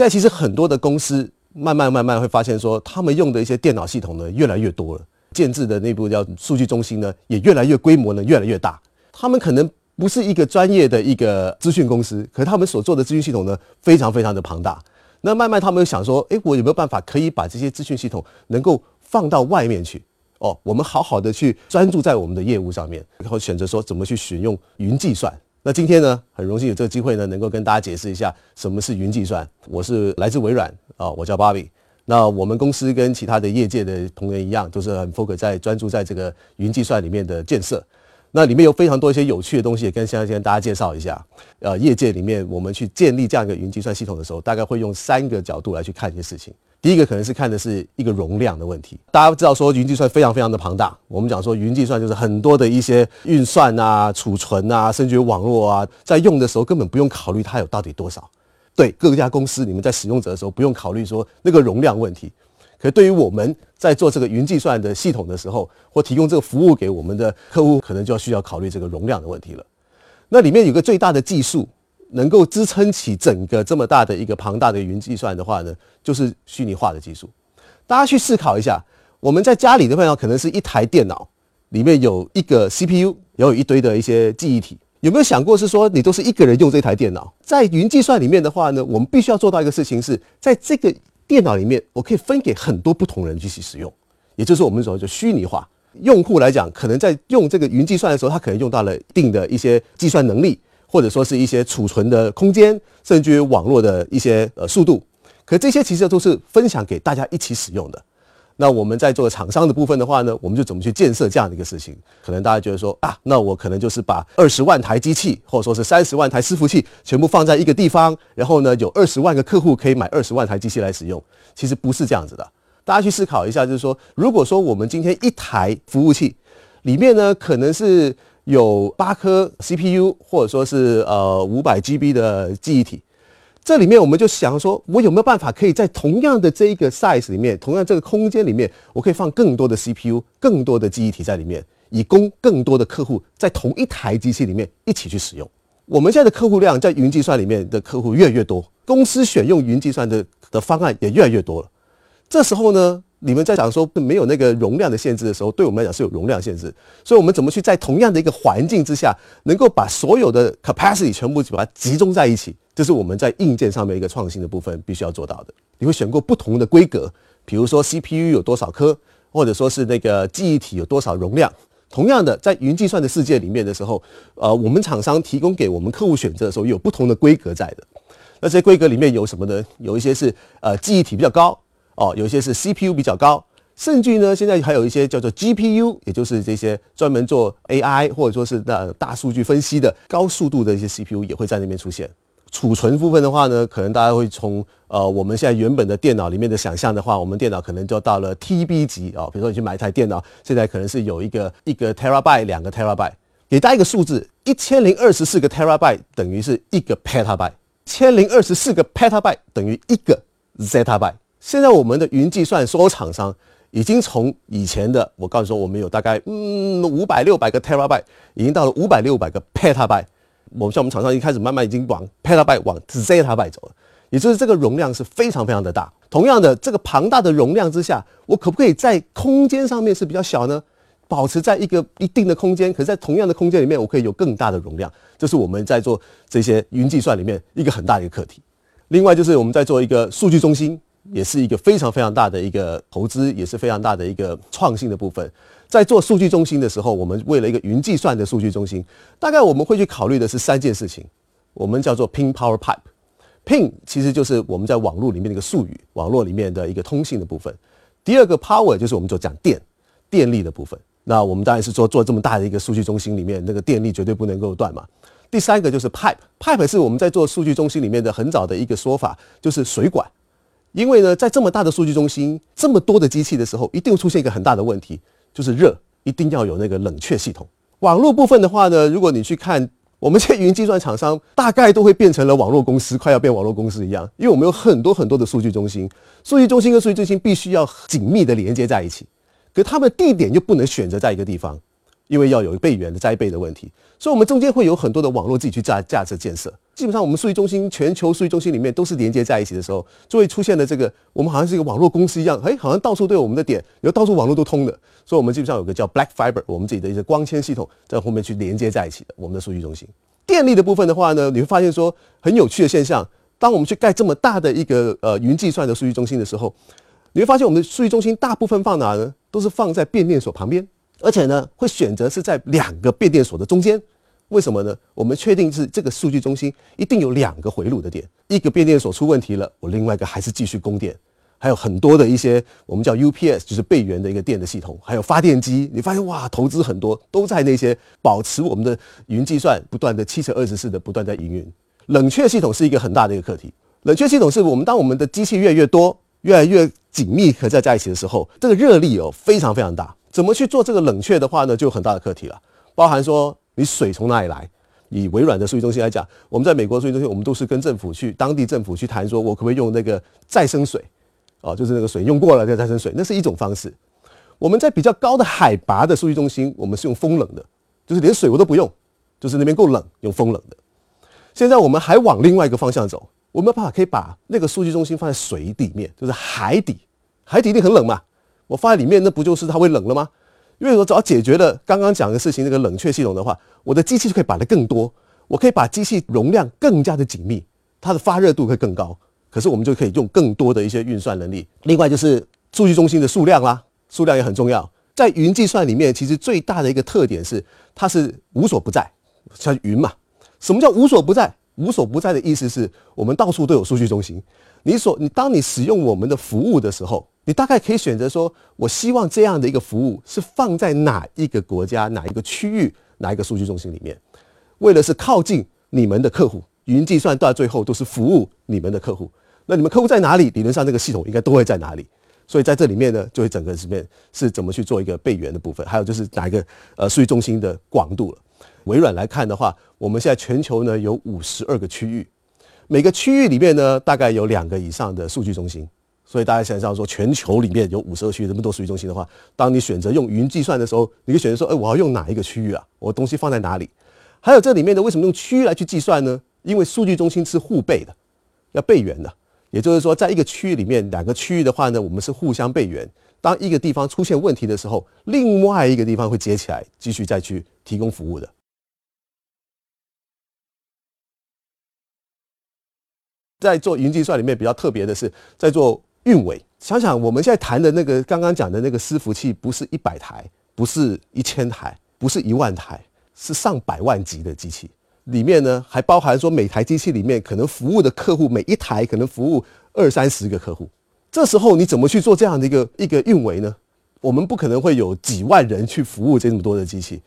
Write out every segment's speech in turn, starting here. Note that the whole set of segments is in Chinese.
现在其实很多的公司慢慢慢慢会发现说，他们用的一些电脑系统呢越来越多了，建制的内部叫数据中心呢也越来越规模呢越来越大。他们可能不是一个专业的一个资讯公司，可是他们所做的资讯系统呢非常非常的庞大。那慢慢他们又想说，诶，我有没有办法可以把这些资讯系统能够放到外面去？哦，我们好好的去专注在我们的业务上面，然后选择说怎么去选用云计算。那今天呢，很荣幸有这个机会呢，能够跟大家解释一下什么是云计算。我是来自微软啊，我叫 Bobby。那我们公司跟其他的业界的同仁一样，都是很 focus 在专注在这个云计算里面的建设。那里面有非常多一些有趣的东西，跟现在先跟大家介绍一下。呃，业界里面我们去建立这样一个云计算系统的时候，大概会用三个角度来去看一些事情。第一个可能是看的是一个容量的问题。大家知道说云计算非常非常的庞大，我们讲说云计算就是很多的一些运算啊、储存啊，甚至于网络啊，在用的时候根本不用考虑它有到底多少。对各家公司，你们在使用者的时候不用考虑说那个容量问题。可对于我们在做这个云计算的系统的时候，或提供这个服务给我们的客户，可能就要需要考虑这个容量的问题了。那里面有个最大的技术。能够支撑起整个这么大的一个庞大的云计算的话呢，就是虚拟化的技术。大家去思考一下，我们在家里的话，可能是一台电脑，里面有一个 CPU，也有一堆的一些记忆体。有没有想过是说，你都是一个人用这台电脑？在云计算里面的话呢，我们必须要做到一个事情，是在这个电脑里面，我可以分给很多不同人去使用，也就是我们所谓的虚拟化。用户来讲，可能在用这个云计算的时候，他可能用到了一定的一些计算能力。或者说是一些储存的空间，甚至于网络的一些呃速度，可这些其实都是分享给大家一起使用的。那我们在做厂商的部分的话呢，我们就怎么去建设这样的一个事情？可能大家觉得说啊，那我可能就是把二十万台机器，或者说是三十万台伺服器，全部放在一个地方，然后呢，有二十万个客户可以买二十万台机器来使用。其实不是这样子的。大家去思考一下，就是说，如果说我们今天一台服务器里面呢，可能是有八颗 CPU，或者说是呃五百 GB 的记忆体，这里面我们就想说，我有没有办法可以在同样的这一个 size 里面，同样这个空间里面，我可以放更多的 CPU，更多的记忆体在里面，以供更多的客户在同一台机器里面一起去使用。我们现在的客户量在云计算里面的客户越来越多，公司选用云计算的的方案也越来越多了。这时候呢？你们在讲说没有那个容量的限制的时候，对我们来讲是有容量限制，所以我们怎么去在同样的一个环境之下，能够把所有的 capacity 全部把它集中在一起，这是我们在硬件上面一个创新的部分必须要做到的。你会选过不同的规格，比如说 CPU 有多少颗，或者说是那个记忆体有多少容量。同样的，在云计算的世界里面的时候，呃，我们厂商提供给我们客户选择的时候，有不同的规格在的。那这些规格里面有什么呢？有一些是呃记忆体比较高。哦，有些是 CPU 比较高，甚至呢，现在还有一些叫做 GPU，也就是这些专门做 AI 或者说是那大数据分析的高速度的一些 CPU 也会在那边出现。储存部分的话呢，可能大家会从呃我们现在原本的电脑里面的想象的话，我们电脑可能就到了 TB 级啊。比如说你去买一台电脑，现在可能是有一个一个 terabyte，两个 terabyte。给大家一个数字，一千零二十四个 terabyte 等于是一个 petabyte，千零二十四个 petabyte 等于一个 zettabyte。现在我们的云计算所有厂商已经从以前的，我告诉说我们有大概嗯五百六百个 terabyte，已经到了五百六百个 petabyte。我们像我们厂商一开始慢慢已经往 petabyte 往 zettabyte 走了，也就是这个容量是非常非常的大。同样的，这个庞大的容量之下，我可不可以在空间上面是比较小呢？保持在一个一定的空间，可是在同样的空间里面，我可以有更大的容量。这是我们在做这些云计算里面一个很大的一个课题。另外就是我们在做一个数据中心。也是一个非常非常大的一个投资，也是非常大的一个创新的部分。在做数据中心的时候，我们为了一个云计算的数据中心，大概我们会去考虑的是三件事情。我们叫做 Pin Power Pipe，Pin 其实就是我们在网络里面的一个术语，网络里面的一个通信的部分。第二个 Power 就是我们就讲电，电力的部分。那我们当然是说做这么大的一个数据中心里面，那个电力绝对不能够断嘛。第三个就是 Pipe，Pipe 是我们在做数据中心里面的很早的一个说法，就是水管。因为呢，在这么大的数据中心，这么多的机器的时候，一定会出现一个很大的问题，就是热，一定要有那个冷却系统。网络部分的话呢，如果你去看我们这些云计算厂商，大概都会变成了网络公司，快要变网络公司一样。因为我们有很多很多的数据中心，数据中心跟数据中心必须要紧密的连接在一起，可它们地点又不能选择在一个地方，因为要有备源的栽备的问题，所以我们中间会有很多的网络自己去架架设建设。基本上我们数据中心全球数据中心里面都是连接在一起的时候，就会出现了这个我们好像是一个网络公司一样，哎，好像到处都有我们的点，有到处网络都通的。所以，我们基本上有个叫 Black Fiber，我们自己的一些光纤系统在后面去连接在一起的。我们的数据中心电力的部分的话呢，你会发现说很有趣的现象。当我们去盖这么大的一个呃云计算的数据中心的时候，你会发现我们的数据中心大部分放哪呢？都是放在变电所旁边，而且呢会选择是在两个变电所的中间。为什么呢？我们确定是这个数据中心一定有两个回路的点，一个变电所出问题了，我另外一个还是继续供电。还有很多的一些我们叫 UPS，就是备源的一个电的系统，还有发电机。你发现哇，投资很多都在那些保持我们的云计算不断的七乘二十四的不断在营运。冷却系统是一个很大的一个课题。冷却系统是我们当我们的机器越来越多、越来越紧密合在在一起的时候，这个热力哦非常非常大。怎么去做这个冷却的话呢，就很大的课题了。包含说你水从哪里来？以微软的数据中心来讲，我们在美国数据中心，我们都是跟政府去当地政府去谈，说我可不可以用那个再生水？哦，就是那个水用过了再再生水，那是一种方式。我们在比较高的海拔的数据中心，我们是用风冷的，就是连水我都不用，就是那边够冷，用风冷的。现在我们还往另外一个方向走，我们办法可以把那个数据中心放在水里面，就是海底，海底一定很冷嘛。我放在里面，那不就是它会冷了吗？因为我只要解决了刚刚讲的事情，那个冷却系统的话，我的机器就可以摆得更多，我可以把机器容量更加的紧密，它的发热度会更高。可是我们就可以用更多的一些运算能力。另外就是数据中心的数量啦，数量也很重要。在云计算里面，其实最大的一个特点是它是无所不在，像云嘛。什么叫无所不在？无所不在的意思是我们到处都有数据中心。你所你当你使用我们的服务的时候，你大概可以选择说，我希望这样的一个服务是放在哪一个国家、哪一个区域、哪一个数据中心里面，为了是靠近你们的客户。云计算到最后都是服务你们的客户。那你们客户在哪里？理论上那个系统应该都会在哪里。所以在这里面呢，就会整个里面是怎么去做一个备援的部分，还有就是哪一个呃数据中心的广度了。微软来看的话，我们现在全球呢有五十二个区域，每个区域里面呢大概有两个以上的数据中心。所以大家想象说，全球里面有五十二区这么多数据中心的话，当你选择用云计算的时候，你可以选择说，哎，我要用哪一个区域啊？我东西放在哪里？还有这里面的为什么用区域来去计算呢？因为数据中心是互备的，要备援的。也就是说，在一个区域里面，两个区域的话呢，我们是互相备援。当一个地方出现问题的时候，另外一个地方会接起来，继续再去提供服务的。在做云计算里面比较特别的是，在做运维。想想我们现在谈的那个刚刚讲的那个伺服器，不是一百台，不是一千台，不是一万台，是上百万级的机器。里面呢还包含说每台机器里面可能服务的客户每一台可能服务二三十个客户，这时候你怎么去做这样的一个一个运维呢？我们不可能会有几万人去服务这么多的机器。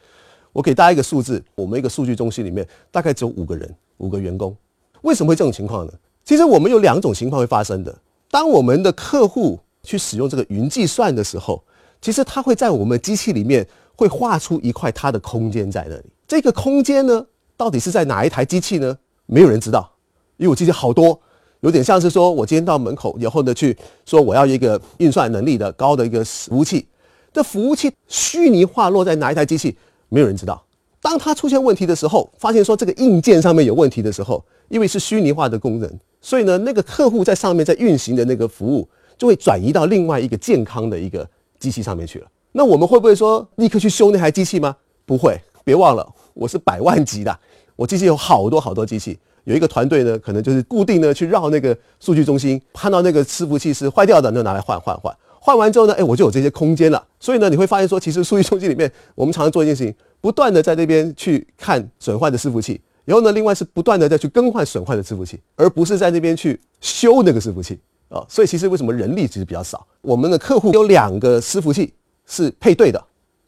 我给大家一个数字，我们一个数据中心里面大概只有五个人，五个员工。为什么会这种情况呢？其实我们有两种情况会发生的。当我们的客户去使用这个云计算的时候，其实他会在我们机器里面会画出一块它的空间在那里。这个空间呢？到底是在哪一台机器呢？没有人知道，因为我机器好多，有点像是说我今天到门口以后呢，去说我要一个运算能力的高的一个服务器，这服务器虚拟化落在哪一台机器，没有人知道。当它出现问题的时候，发现说这个硬件上面有问题的时候，因为是虚拟化的功能，所以呢，那个客户在上面在运行的那个服务就会转移到另外一个健康的一个机器上面去了。那我们会不会说立刻去修那台机器吗？不会，别忘了。我是百万级的，我机器有好多好多机器，有一个团队呢，可能就是固定的去绕那个数据中心，看到那个伺服器是坏掉的，就拿来换换换，换完之后呢，哎，我就有这些空间了。所以呢，你会发现说，其实数据中心里面，我们常常做一件事情，不断的在那边去看损坏的伺服器，然后呢，另外是不断的再去更换损坏的伺服器，而不是在那边去修那个伺服器啊。所以其实为什么人力其实比较少？我们的客户有两个伺服器是配对的，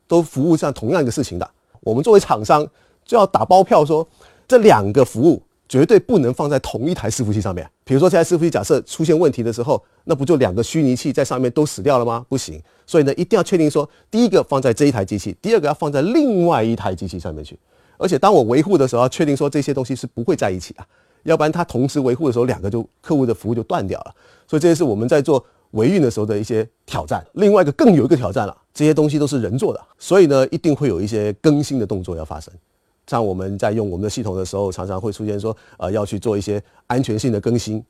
都服务上同样一个事情的。我们作为厂商就要打包票说，这两个服务绝对不能放在同一台伺服器上面。比如说，这台伺服器假设出现问题的时候，那不就两个虚拟器在上面都死掉了吗？不行。所以呢，一定要确定说，第一个放在这一台机器，第二个要放在另外一台机器上面去。而且当我维护的时候，要确定说这些东西是不会在一起的，要不然它同时维护的时候，两个就客户的服务就断掉了。所以这些是我们在做维运的时候的一些挑战。另外一个更有一个挑战了。这些东西都是人做的，所以呢，一定会有一些更新的动作要发生。像我们在用我们的系统的时候，常常会出现说，呃，要去做一些安全性的更新。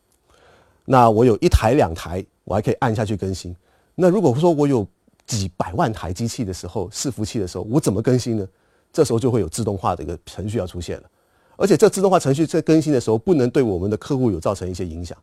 那我有一台两台，我还可以按下去更新。那如果说我有几百万台机器的时候，伺服器的时候，我怎么更新呢？这时候就会有自动化的一个程序要出现了。而且这自动化程序在更新的时候，不能对我们的客户有造成一些影响。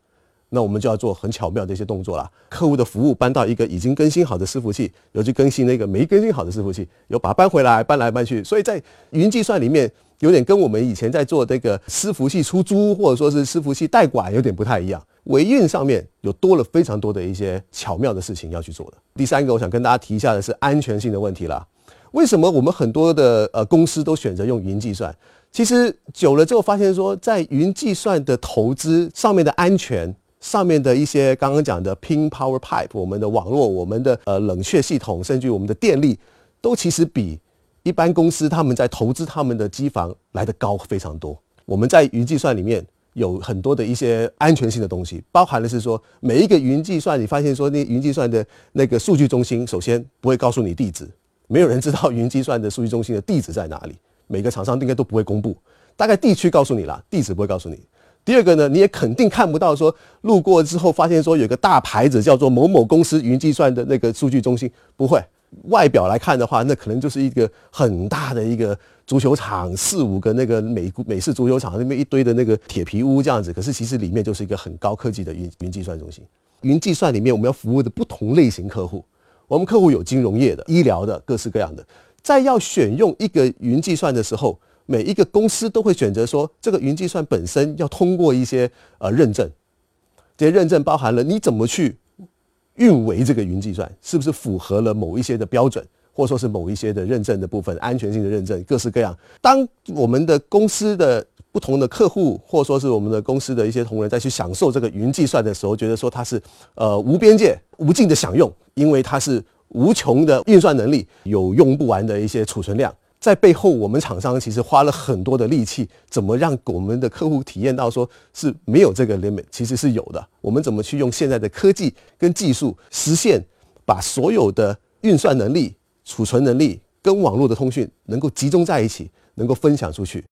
那我们就要做很巧妙的一些动作了。客户的服务搬到一个已经更新好的伺服器，又去更新那个没更新好的伺服器，又把它搬回来，搬来搬去。所以在云计算里面，有点跟我们以前在做这个伺服器出租或者说是伺服器代管有点不太一样。维运上面有多了非常多的一些巧妙的事情要去做的。第三个，我想跟大家提一下的是安全性的问题啦。为什么我们很多的呃公司都选择用云计算？其实久了之后发现说，在云计算的投资上面的安全。上面的一些刚刚讲的 Ping Power Pipe，我们的网络、我们的呃冷却系统，甚至我们的电力，都其实比一般公司他们在投资他们的机房来的高非常多。我们在云计算里面有很多的一些安全性的东西，包含的是说每一个云计算，你发现说那云计算的那个数据中心，首先不会告诉你地址，没有人知道云计算的数据中心的地址在哪里，每个厂商应该都不会公布，大概地区告诉你了，地址不会告诉你。第二个呢，你也肯定看不到说路过之后发现说有个大牌子叫做某某公司云计算的那个数据中心，不会。外表来看的话，那可能就是一个很大的一个足球场，四五个那个美美式足球场那边一堆的那个铁皮屋这样子。可是其实里面就是一个很高科技的云云计算中心。云计算里面我们要服务的不同类型客户，我们客户有金融业的、医疗的、各式各样的，在要选用一个云计算的时候。每一个公司都会选择说，这个云计算本身要通过一些呃认证，这些认证包含了你怎么去运维这个云计算，是不是符合了某一些的标准，或者说是某一些的认证的部分，安全性的认证，各式各样。当我们的公司的不同的客户，或者说是我们的公司的一些同仁，在去享受这个云计算的时候，觉得说它是呃无边界、无尽的享用，因为它是无穷的运算能力，有用不完的一些储存量。在背后，我们厂商其实花了很多的力气，怎么让我们的客户体验到说是没有这个 limit，其实是有的。我们怎么去用现在的科技跟技术，实现把所有的运算能力、储存能力跟网络的通讯能够集中在一起，能够分享出去。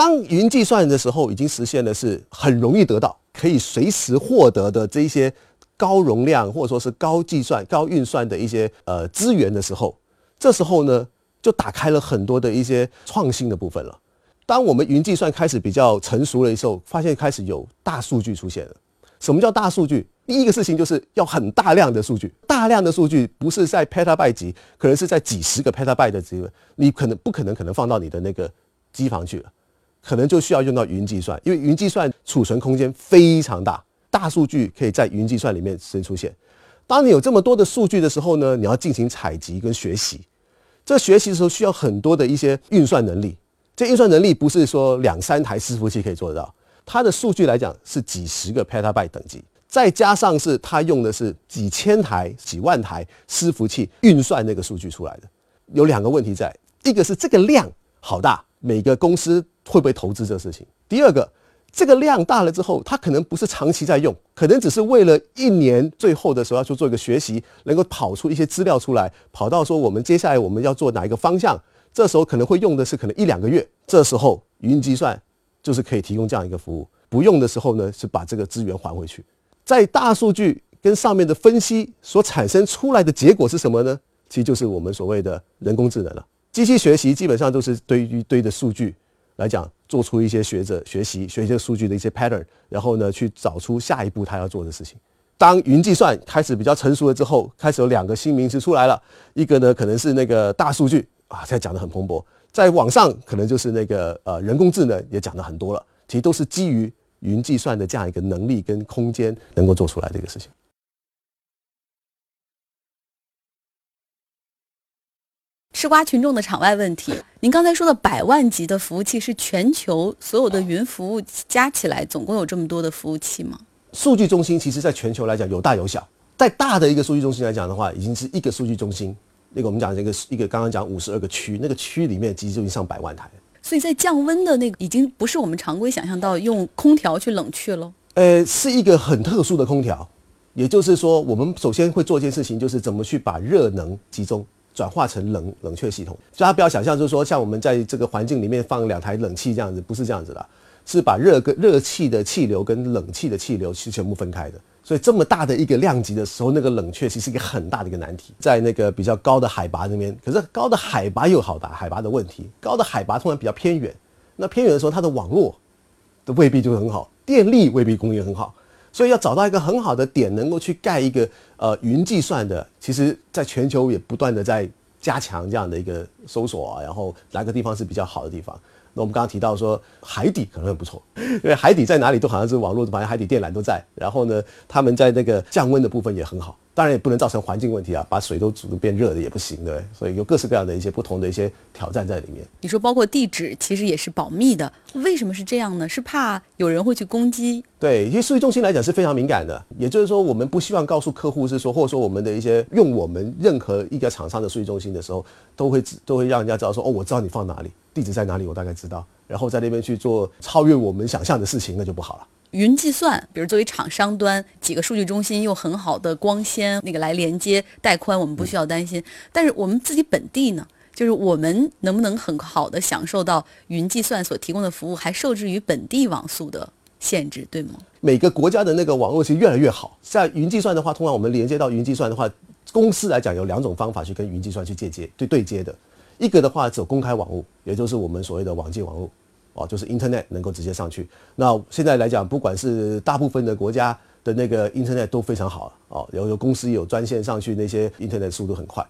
当云计算的时候，已经实现的是很容易得到，可以随时获得的这些。高容量或者说是高计算、高运算的一些呃资源的时候，这时候呢就打开了很多的一些创新的部分了。当我们云计算开始比较成熟了时候，发现开始有大数据出现了。什么叫大数据？第一个事情就是要很大量的数据，大量的数据不是在 petabyte 级，可能是在几十个 petabyte 的级，你可能不可能可能放到你的那个机房去了，可能就需要用到云计算，因为云计算储存空间非常大。大数据可以在云计算里面先出现。当你有这么多的数据的时候呢，你要进行采集跟学习。这学习的时候需要很多的一些运算能力。这运算能力不是说两三台伺服器可以做得到。它的数据来讲是几十个 petabyte 等级，再加上是它用的是几千台、几万台伺服器运算那个数据出来的。有两个问题在：一个是这个量好大，每个公司会不会投资这个事情？第二个。这个量大了之后，它可能不是长期在用，可能只是为了一年最后的时候要去做一个学习，能够跑出一些资料出来，跑到说我们接下来我们要做哪一个方向，这时候可能会用的是可能一两个月，这时候云计算就是可以提供这样一个服务。不用的时候呢，是把这个资源还回去。在大数据跟上面的分析所产生出来的结果是什么呢？其实就是我们所谓的人工智能了。机器学习基本上都是堆一堆的数据。来讲，做出一些学者学习、学习数据的一些 pattern，然后呢，去找出下一步他要做的事情。当云计算开始比较成熟了之后，开始有两个新名词出来了，一个呢可能是那个大数据啊，现在讲的很蓬勃，在网上可能就是那个呃人工智能也讲的很多了，其实都是基于云计算的这样一个能力跟空间能够做出来的一个事情。吃瓜群众的场外问题，您刚才说的百万级的服务器是全球所有的云服务加起来总共有这么多的服务器吗？数据中心其实在全球来讲有大有小，在大的一个数据中心来讲的话，已经是一个数据中心。那个我们讲这个一个刚刚讲五十二个区，那个区里面其实就已经上百万台。所以在降温的那个已经不是我们常规想象到用空调去冷却了。呃，是一个很特殊的空调。也就是说，我们首先会做一件事情，就是怎么去把热能集中转化成冷冷却系统。所以大家不要想象，就是说像我们在这个环境里面放两台冷气这样子，不是这样子的，是把热跟热气的气流跟冷气的气流是全部分开的。所以这么大的一个量级的时候，那个冷却其实是一个很大的一个难题，在那个比较高的海拔那边。可是高的海拔有好大海拔的问题，高的海拔通常比较偏远，那偏远的时候它的网络都未必就很好，电力未必供应很好。所以要找到一个很好的点，能够去盖一个呃云计算的，其实在全球也不断的在加强这样的一个搜索啊，然后哪个地方是比较好的地方。那我们刚刚提到说海底可能很不错，因为海底在哪里都好像是网络，反正海底电缆都在。然后呢，他们在那个降温的部分也很好。当然也不能造成环境问题啊，把水都煮得变热的也不行，对所以有各式各样的一些不同的一些挑战在里面。你说包括地址其实也是保密的，为什么是这样呢？是怕有人会去攻击？对，因为数据中心来讲是非常敏感的，也就是说我们不希望告诉客户是说，或者说我们的一些用我们任何一个厂商的数据中心的时候，都会都会让人家知道说，哦，我知道你放哪里，地址在哪里，我大概知道，然后在那边去做超越我们想象的事情，那就不好了。云计算，比如作为厂商端，几个数据中心用很好的光纤那个来连接带宽，我们不需要担心。但是我们自己本地呢，就是我们能不能很好的享受到云计算所提供的服务，还受制于本地网速的限制，对吗？每个国家的那个网络其实越来越好。在云计算的话，通常我们连接到云计算的话，公司来讲有两种方法去跟云计算去借接对对接的。一个的话走公开网络，也就是我们所谓的网际网络。哦，就是 Internet 能够直接上去。那现在来讲，不管是大部分的国家的那个 Internet 都非常好哦，有有公司有专线上去，那些 Internet 速度很快。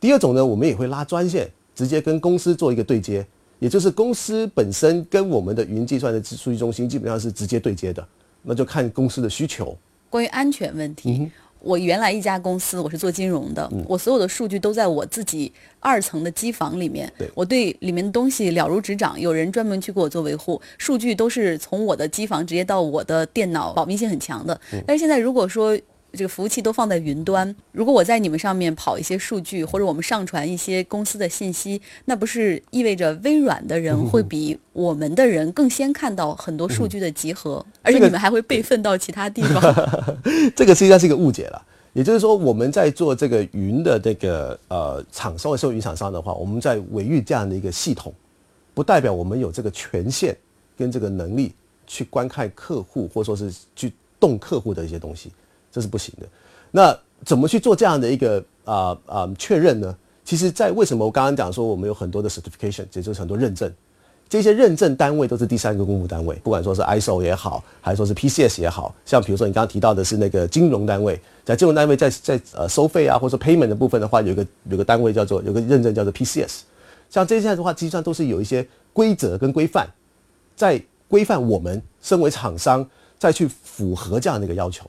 第二种呢，我们也会拉专线，直接跟公司做一个对接，也就是公司本身跟我们的云计算的数据中心基本上是直接对接的，那就看公司的需求。关于安全问题。我原来一家公司，我是做金融的，我所有的数据都在我自己二层的机房里面，我对里面的东西了如指掌，有人专门去给我做维护，数据都是从我的机房直接到我的电脑，保密性很强的。但是现在如果说，这个服务器都放在云端，如果我在你们上面跑一些数据，或者我们上传一些公司的信息，那不是意味着微软的人会比我们的人更先看到很多数据的集合，而且你们还会备份到其他地方。这个实际上是一个误解了。也就是说，我们在做这个云的这个呃厂商或者云厂商的话，我们在维育这样的一个系统，不代表我们有这个权限跟这个能力去观看客户或者说是去动客户的一些东西。这是不行的。那怎么去做这样的一个啊啊确认呢？其实，在为什么我刚刚讲说我们有很多的 certification，也就是很多认证，这些认证单位都是第三个公布单位，不管说是 ISO 也好，还是说是 PCS 也好，像比如说你刚刚提到的是那个金融单位，在金融单位在在呃收费啊或者说 payment 的部分的话，有一个有个单位叫做有个认证叫做 PCS，像这些的话，实际上都是有一些规则跟规范，在规范我们身为厂商再去符合这样的一个要求。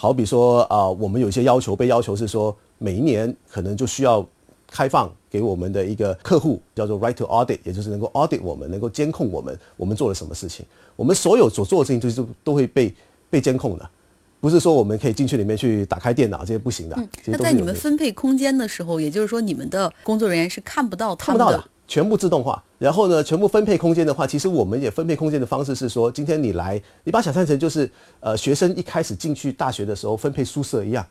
好比说啊，我们有些要求被要求是说，每一年可能就需要开放给我们的一个客户叫做 right to audit，也就是能够 audit 我们，能够监控我们，我们做了什么事情。我们所有所做的事情就是都会被被监控的，不是说我们可以进去里面去打开电脑这些不行的。那在你们分配空间的时候，也就是说你们的工作人员是看不到他们的。全部自动化，然后呢，全部分配空间的话，其实我们也分配空间的方式是说，今天你来，你把想象成就是呃学生一开始进去大学的时候分配宿舍一样，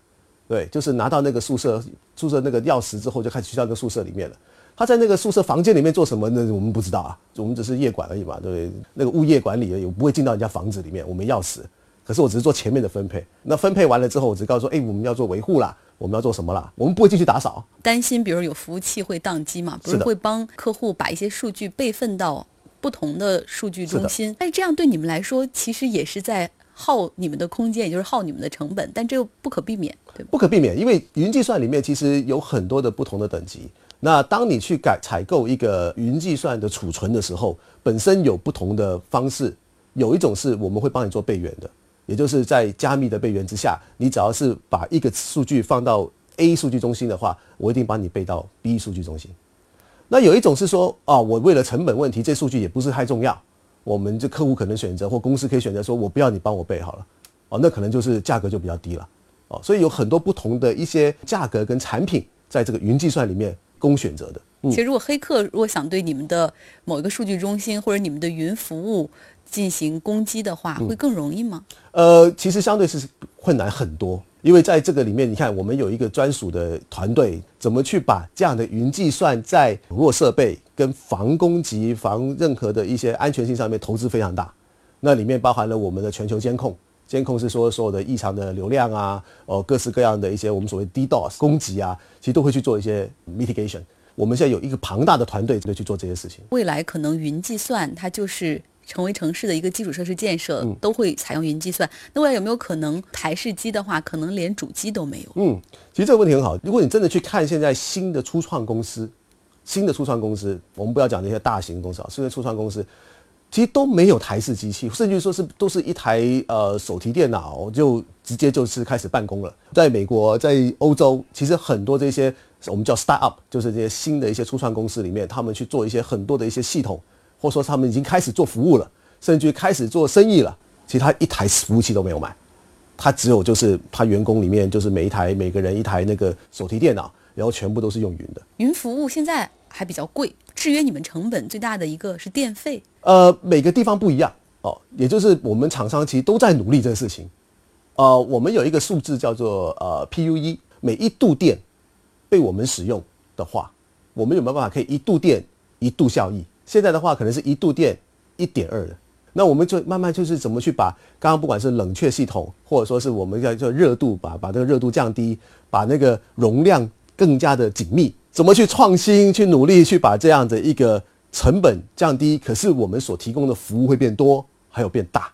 对，就是拿到那个宿舍宿舍那个钥匙之后，就开始去到那个宿舍里面了。他在那个宿舍房间里面做什么呢？我们不知道啊，我们只是业管而已嘛，对不对，那个物业管理而已，不会进到人家房子里面，我没钥匙。可是我只是做前面的分配，那分配完了之后，我只告诉说，哎，我们要做维护啦。我们要做什么了？我们不会进去打扫。担心，比如有服务器会宕机嘛？不是会帮客户把一些数据备份到不同的数据中心。但是这样对你们来说，其实也是在耗你们的空间，也就是耗你们的成本。但这又不可避免，对不可避免，因为云计算里面其实有很多的不同的等级。那当你去改采购一个云计算的储存的时候，本身有不同的方式。有一种是我们会帮你做备援的。也就是在加密的备援之下，你只要是把一个数据放到 A 数据中心的话，我一定帮你备到 B 数据中心。那有一种是说，啊，我为了成本问题，这数据也不是太重要，我们这客户可能选择或公司可以选择说，我不要你帮我备好了，哦，那可能就是价格就比较低了，哦，所以有很多不同的一些价格跟产品在这个云计算里面供选择的。其实，如果黑客如果想对你们的某一个数据中心或者你们的云服务，进行攻击的话，会更容易吗？呃，其实相对是困难很多，因为在这个里面，你看我们有一个专属的团队，怎么去把这样的云计算在网络设备跟防攻击、防任何的一些安全性上面投资非常大。那里面包含了我们的全球监控，监控是说所有的异常的流量啊，哦，各式各样的一些我们所谓 DDoS 攻击啊，其实都会去做一些 mitigation。我们现在有一个庞大的团队在去做这些事情。未来可能云计算它就是成为城市的一个基础设施建设，都会采用云计算。那未来有没有可能台式机的话，可能连主机都没有？嗯，其实这个问题很好。如果你真的去看现在新的初创公司，新的初创公司，我们不要讲那些大型公司啊，新的初创公司。其实都没有台式机器，甚至说是都是一台呃手提电脑就直接就是开始办公了。在美国，在欧洲，其实很多这些我们叫 start up，就是这些新的一些初创公司里面，他们去做一些很多的一些系统，或者说他们已经开始做服务了，甚至开始做生意了。其实他一台服务器都没有买，他只有就是他员工里面就是每一台每个人一台那个手提电脑，然后全部都是用云的。云服务现在还比较贵。制约你们成本最大的一个是电费，呃，每个地方不一样哦，也就是我们厂商其实都在努力这个事情，呃，我们有一个数字叫做呃 PUE，每一度电被我们使用的话，我们有没有办法可以一度电一度效益？现在的话可能是一度电一点二的，那我们就慢慢就是怎么去把刚刚不管是冷却系统，或者说是我们叫叫热度，把把这个热度降低，把那个容量更加的紧密。怎么去创新、去努力、去把这样的一个成本降低？可是我们所提供的服务会变多，还有变大。